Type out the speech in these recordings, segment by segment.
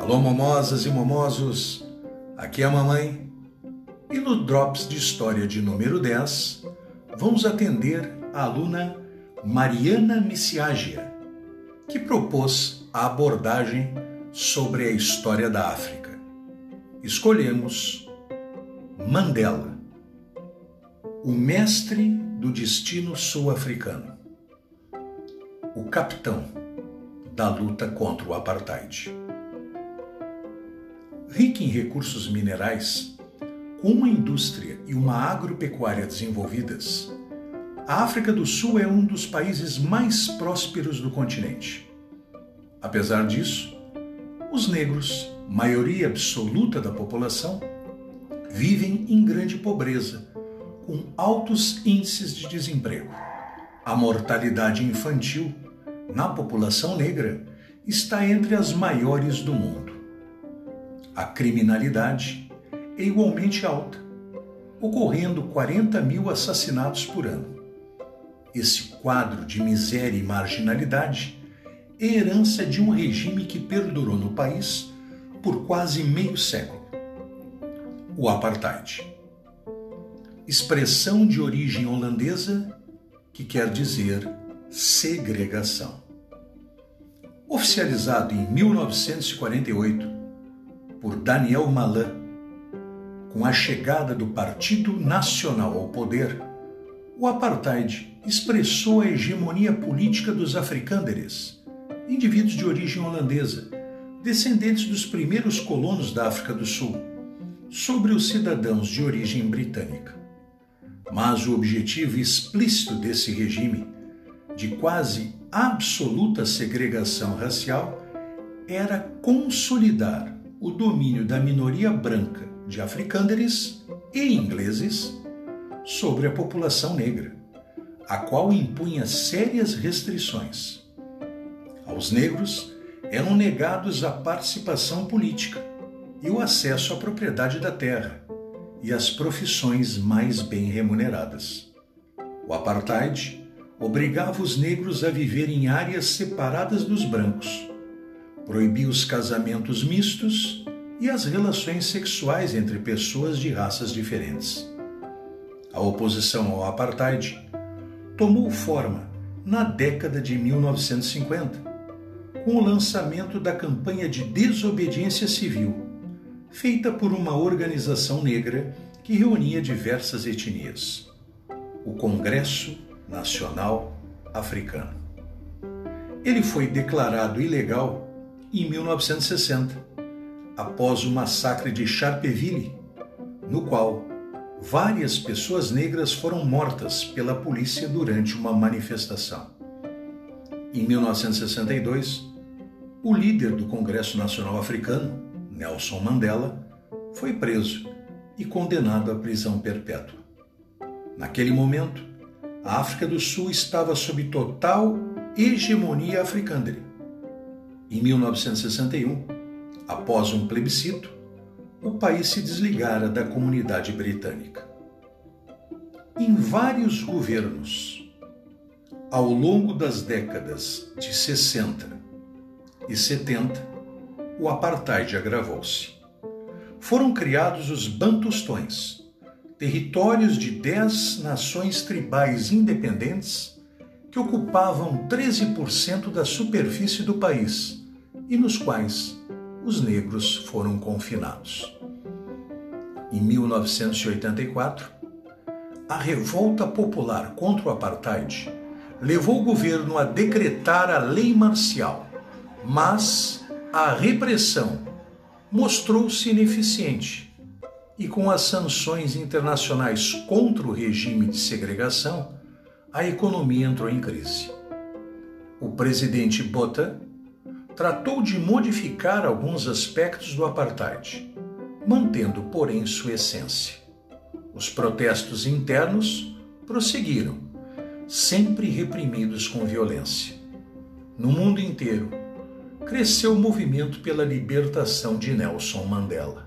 Alô, momosas e momosos, aqui é a mamãe. E no Drops de História de número 10, vamos atender a aluna Mariana Missiagia, que propôs a abordagem sobre a história da África. Escolhemos Mandela, o mestre do destino sul-africano, o capitão da luta contra o apartheid. Rica em recursos minerais, com uma indústria e uma agropecuária desenvolvidas, a África do Sul é um dos países mais prósperos do continente. Apesar disso, os negros, maioria absoluta da população, vivem em grande pobreza, com altos índices de desemprego. A mortalidade infantil na população negra está entre as maiores do mundo. A criminalidade é igualmente alta, ocorrendo 40 mil assassinatos por ano. Esse quadro de miséria e marginalidade é herança de um regime que perdurou no país por quase meio século o apartheid. Expressão de origem holandesa que quer dizer segregação. Oficializado em 1948 por Daniel Malan, com a chegada do Partido Nacional ao poder, o apartheid expressou a hegemonia política dos africânderes, indivíduos de origem holandesa, descendentes dos primeiros colonos da África do Sul, sobre os cidadãos de origem britânica. Mas o objetivo explícito desse regime, de quase absoluta segregação racial, era consolidar o domínio da minoria branca de africânderes e ingleses sobre a população negra, a qual impunha sérias restrições. Aos negros eram negados a participação política e o acesso à propriedade da terra e às profissões mais bem remuneradas. O apartheid obrigava os negros a viver em áreas separadas dos brancos proibia os casamentos mistos e as relações sexuais entre pessoas de raças diferentes. A oposição ao apartheid tomou forma na década de 1950, com o lançamento da campanha de desobediência civil, feita por uma organização negra que reunia diversas etnias, o Congresso Nacional Africano. Ele foi declarado ilegal em 1960, após o massacre de Charpeville, no qual várias pessoas negras foram mortas pela polícia durante uma manifestação. Em 1962, o líder do Congresso Nacional Africano, Nelson Mandela, foi preso e condenado à prisão perpétua. Naquele momento, a África do Sul estava sob total hegemonia africana em 1961, após um plebiscito, o país se desligara da comunidade britânica. Em vários governos, ao longo das décadas de 60 e 70, o apartheid agravou-se. Foram criados os Bantustões, territórios de dez nações tribais independentes que ocupavam 13% da superfície do país e nos quais os negros foram confinados. Em 1984, a revolta popular contra o apartheid levou o governo a decretar a lei marcial, mas a repressão mostrou-se ineficiente e, com as sanções internacionais contra o regime de segregação, a economia entrou em crise. O presidente Botha tratou de modificar alguns aspectos do apartheid, mantendo, porém, sua essência. Os protestos internos prosseguiram, sempre reprimidos com violência. No mundo inteiro, cresceu o movimento pela libertação de Nelson Mandela.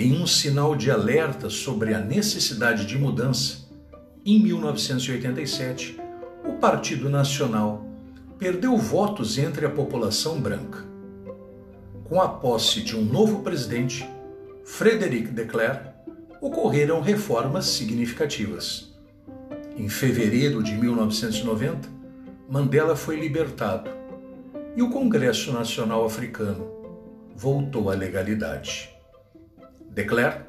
Em um sinal de alerta sobre a necessidade de mudança, em 1987, o Partido Nacional perdeu votos entre a população branca. Com a posse de um novo presidente, Frederic de Klerk, ocorreram reformas significativas. Em fevereiro de 1990, Mandela foi libertado e o Congresso Nacional Africano voltou à legalidade. De Klerk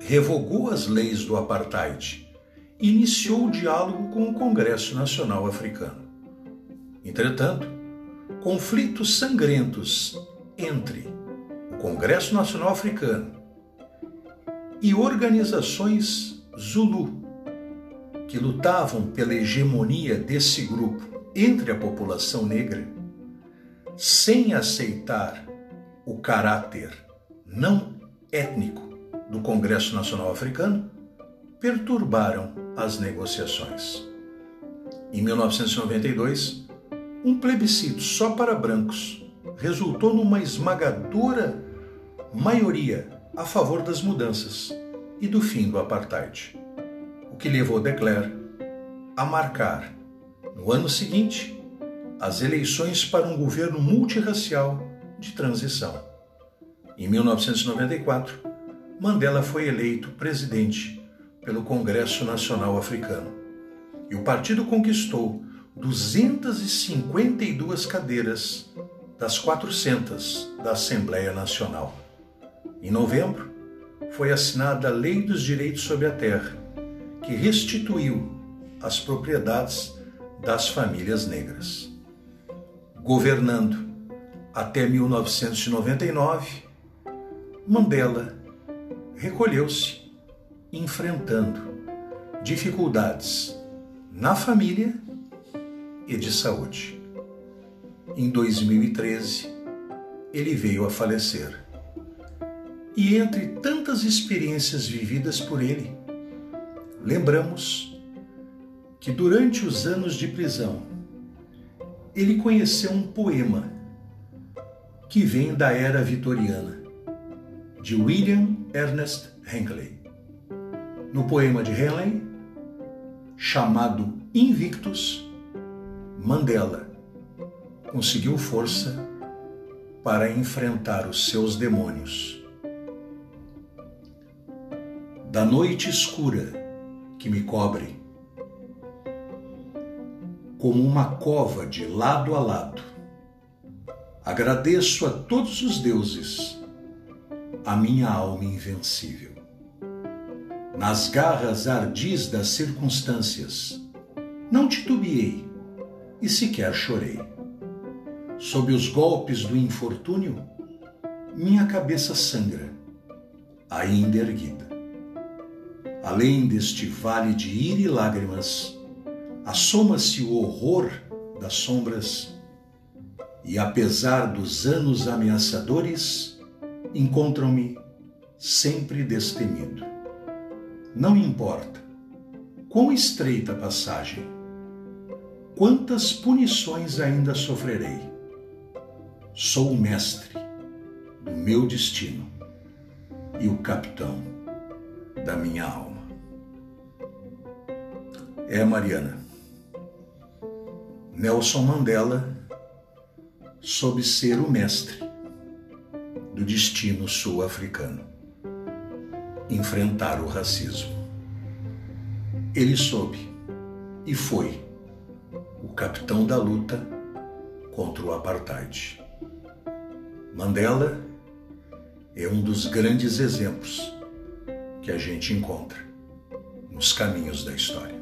revogou as leis do apartheid e iniciou o diálogo com o Congresso Nacional Africano. Entretanto, conflitos sangrentos entre o Congresso Nacional Africano e organizações Zulu, que lutavam pela hegemonia desse grupo entre a população negra, sem aceitar o caráter não étnico do Congresso Nacional Africano, perturbaram as negociações. Em 1992, um plebiscito só para brancos resultou numa esmagadora maioria a favor das mudanças e do fim do apartheid, o que levou de Klerk a marcar, no ano seguinte, as eleições para um governo multirracial de transição. Em 1994, Mandela foi eleito presidente pelo Congresso Nacional Africano e o partido conquistou 252 cadeiras das 400 da Assembleia Nacional. Em novembro, foi assinada a Lei dos Direitos sobre a Terra, que restituiu as propriedades das famílias negras. Governando até 1999, Mandela recolheu-se, enfrentando dificuldades na família e de saúde. Em 2013, ele veio a falecer. E entre tantas experiências vividas por ele, lembramos que durante os anos de prisão, ele conheceu um poema que vem da era vitoriana, de William Ernest Henley. No poema de Henley, chamado Invictus, Mandela conseguiu força para enfrentar os seus demônios. Da noite escura que me cobre, como uma cova de lado a lado, agradeço a todos os deuses a minha alma invencível. Nas garras ardis das circunstâncias, não titubeei e sequer chorei. Sob os golpes do infortúnio, minha cabeça sangra, ainda erguida. Além deste vale de ira e lágrimas, assoma-se o horror das sombras, e apesar dos anos ameaçadores, encontram-me sempre destemido. Não importa quão estreita a passagem, quantas punições ainda sofrerei. Sou o mestre do meu destino e o capitão da minha alma. É Mariana. Nelson Mandela soube ser o mestre do destino sul-africano enfrentar o racismo. Ele soube e foi o capitão da luta contra o apartheid. Mandela é um dos grandes exemplos que a gente encontra nos caminhos da história.